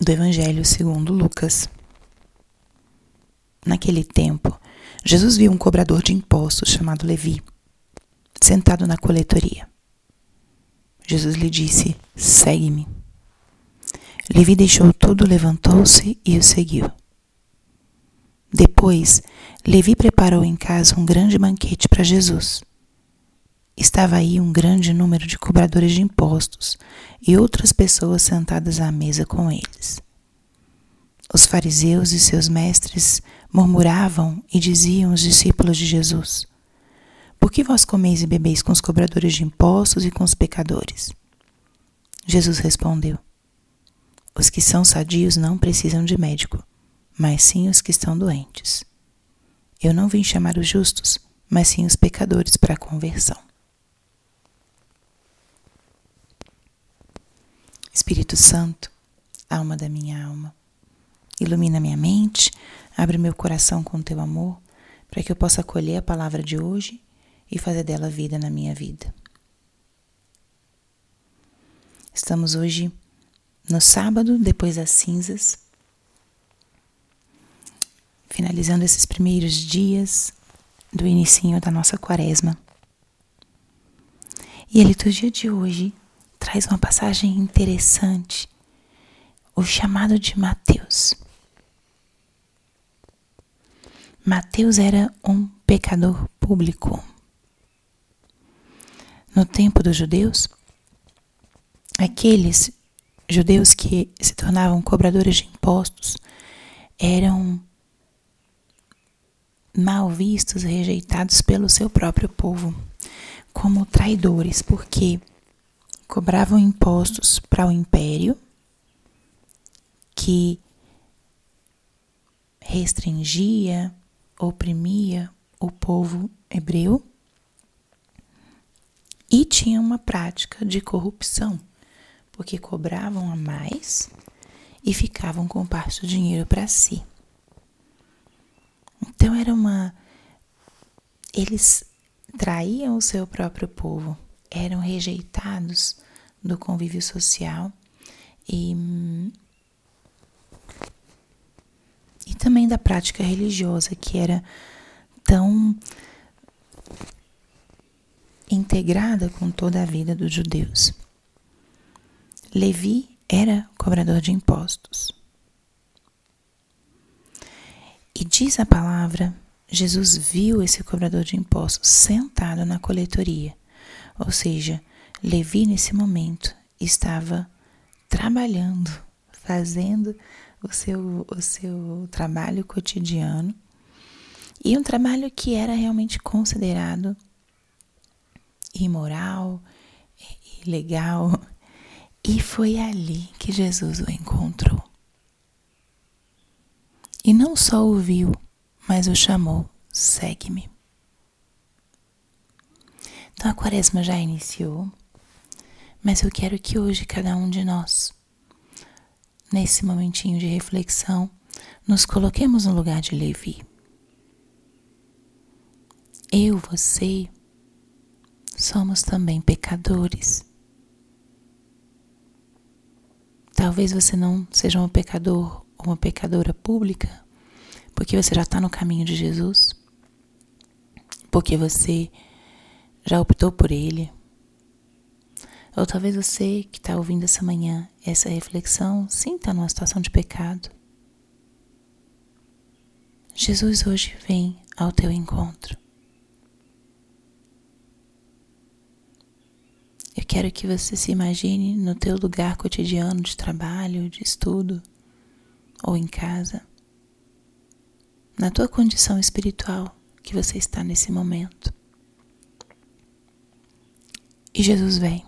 do Evangelho segundo Lucas. Naquele tempo, Jesus viu um cobrador de impostos chamado Levi, sentado na coletoria. Jesus lhe disse: Segue-me. Levi deixou tudo, levantou-se e o seguiu. Depois, Levi preparou em casa um grande banquete para Jesus. Estava aí um grande número de cobradores de impostos e outras pessoas sentadas à mesa com eles. Os fariseus e seus mestres murmuravam e diziam aos discípulos de Jesus: Por que vós comeis e bebeis com os cobradores de impostos e com os pecadores? Jesus respondeu: Os que são sadios não precisam de médico, mas sim os que estão doentes. Eu não vim chamar os justos, mas sim os pecadores para a conversão. Espírito Santo, alma da minha alma, ilumina minha mente, abre meu coração com teu amor, para que eu possa acolher a palavra de hoje e fazer dela vida na minha vida. Estamos hoje no sábado, depois das cinzas, finalizando esses primeiros dias do inicinho da nossa quaresma. E a liturgia de hoje traz uma passagem interessante, o chamado de Mateus. Mateus era um pecador público. No tempo dos judeus, aqueles judeus que se tornavam cobradores de impostos eram mal vistos, rejeitados pelo seu próprio povo, como traidores, porque cobravam impostos para o império que restringia, oprimia o povo hebreu e tinha uma prática de corrupção, porque cobravam a mais e ficavam com parte do dinheiro para si. Então era uma. Eles traíam o seu próprio povo, eram rejeitados do convívio social e, e também da prática religiosa, que era tão integrada com toda a vida dos judeus. Levi era cobrador de impostos. E diz a palavra, Jesus viu esse cobrador de impostos sentado na coletoria. Ou seja, Levi nesse momento estava trabalhando, fazendo o seu, o seu trabalho cotidiano e um trabalho que era realmente considerado imoral, ilegal. E foi ali que Jesus o encontrou. E não só o viu, mas o chamou: segue-me. Então a quaresma já iniciou, mas eu quero que hoje cada um de nós, nesse momentinho de reflexão, nos coloquemos no lugar de Levi. Eu, você, somos também pecadores. Talvez você não seja um pecador uma pecadora pública, porque você já está no caminho de Jesus, porque você já optou por Ele. Ou talvez você que está ouvindo essa manhã essa reflexão sinta numa situação de pecado. Jesus hoje vem ao teu encontro. Eu quero que você se imagine no teu lugar cotidiano de trabalho, de estudo, ou em casa, na tua condição espiritual que você está nesse momento. E Jesus vem,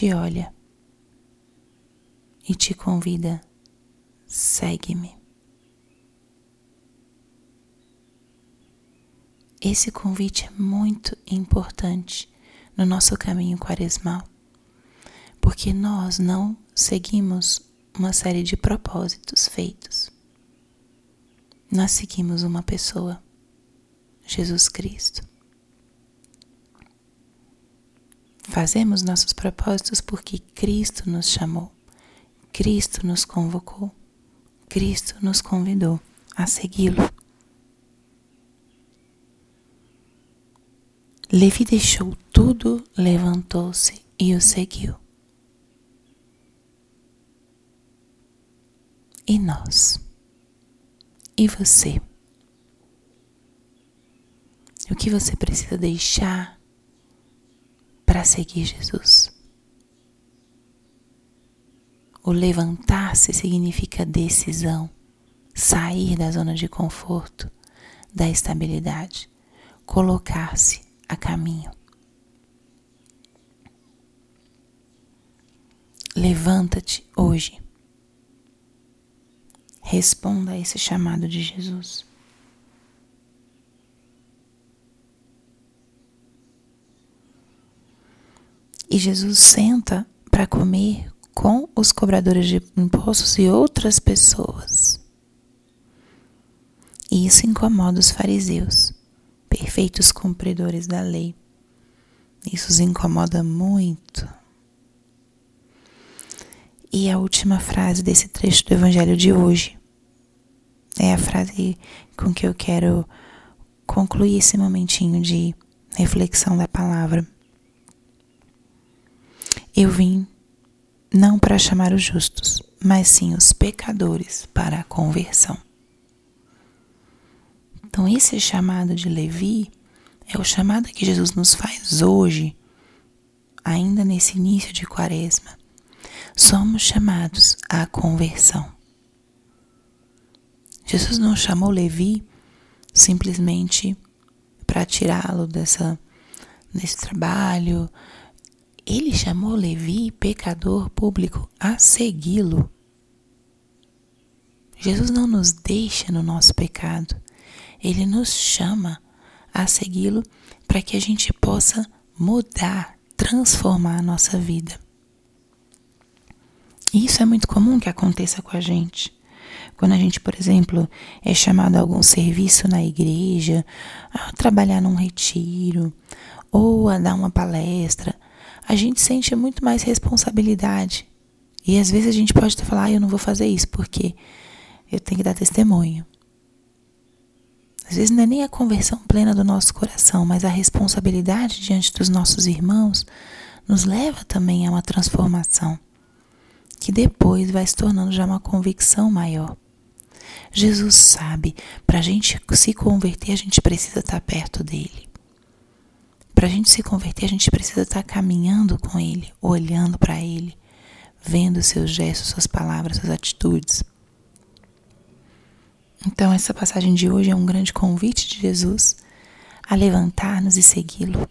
te olha e te convida, segue-me. Esse convite é muito importante no nosso caminho quaresmal, porque nós não seguimos uma série de propósitos feitos. Nós seguimos uma pessoa, Jesus Cristo. Fazemos nossos propósitos porque Cristo nos chamou, Cristo nos convocou, Cristo nos convidou a segui-lo. Levi deixou tudo, levantou-se e o seguiu. E nós? E você? O que você precisa deixar para seguir Jesus? O levantar-se significa decisão, sair da zona de conforto, da estabilidade, colocar-se a caminho. Levanta-te hoje. Responda a esse chamado de Jesus. E Jesus senta para comer com os cobradores de impostos e outras pessoas. E isso incomoda os fariseus perfeitos cumpridores da lei. Isso os incomoda muito. E a última frase desse trecho do Evangelho de hoje é a frase com que eu quero concluir esse momentinho de reflexão da palavra. Eu vim não para chamar os justos, mas sim os pecadores para a conversão. Então, esse chamado de Levi é o chamado que Jesus nos faz hoje, ainda nesse início de Quaresma. Somos chamados à conversão. Jesus não chamou Levi simplesmente para tirá-lo dessa desse trabalho. Ele chamou Levi, pecador público, a segui-lo. Jesus não nos deixa no nosso pecado. Ele nos chama a segui-lo para que a gente possa mudar, transformar a nossa vida. E isso é muito comum que aconteça com a gente. Quando a gente, por exemplo, é chamado a algum serviço na igreja, a trabalhar num retiro ou a dar uma palestra, a gente sente muito mais responsabilidade. E às vezes a gente pode falar, ah, eu não vou fazer isso porque eu tenho que dar testemunho. Às vezes não é nem a conversão plena do nosso coração, mas a responsabilidade diante dos nossos irmãos nos leva também a uma transformação, que depois vai se tornando já uma convicção maior. Jesus sabe, para a gente se converter, a gente precisa estar perto dele. Para a gente se converter, a gente precisa estar caminhando com ele, olhando para ele, vendo seus gestos, suas palavras, suas atitudes. Então, essa passagem de hoje é um grande convite de Jesus a levantar-nos e segui-lo,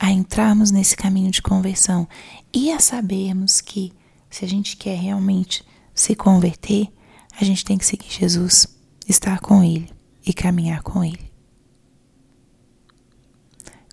a entrarmos nesse caminho de conversão e a sabermos que, se a gente quer realmente se converter, a gente tem que seguir Jesus, estar com Ele e caminhar com Ele.